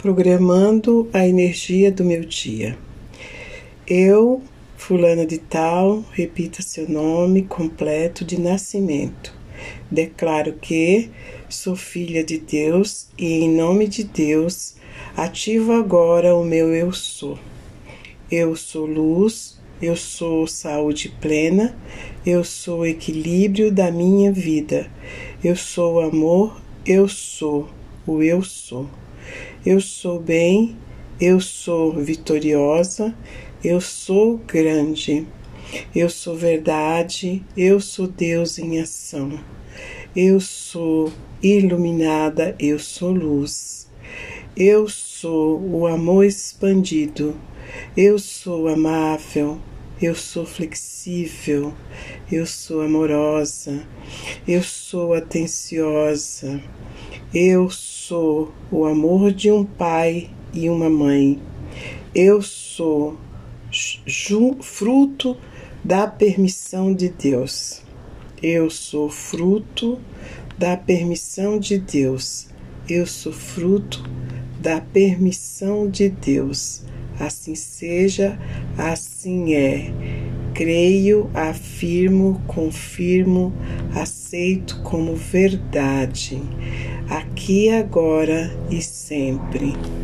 programando a energia do meu dia. Eu, fulana de tal, repita seu nome completo de nascimento. Declaro que sou filha de Deus e, em nome de Deus, ativo agora o meu eu sou. Eu sou luz, eu sou saúde plena, eu sou equilíbrio da minha vida, eu sou amor, eu sou o eu sou. Eu sou bem, eu sou vitoriosa, eu sou grande, eu sou verdade, eu sou Deus em ação. Eu sou iluminada, eu sou luz. Eu sou o amor expandido. Eu sou amável, eu sou flexível, eu sou amorosa, eu sou atenciosa, eu sou o amor de um pai e uma mãe, eu sou fruto da permissão de Deus. Eu sou fruto da permissão de Deus. Eu sou fruto da permissão de Deus. Assim seja, assim é. Creio, afirmo, confirmo, aceito como verdade, aqui, agora e sempre.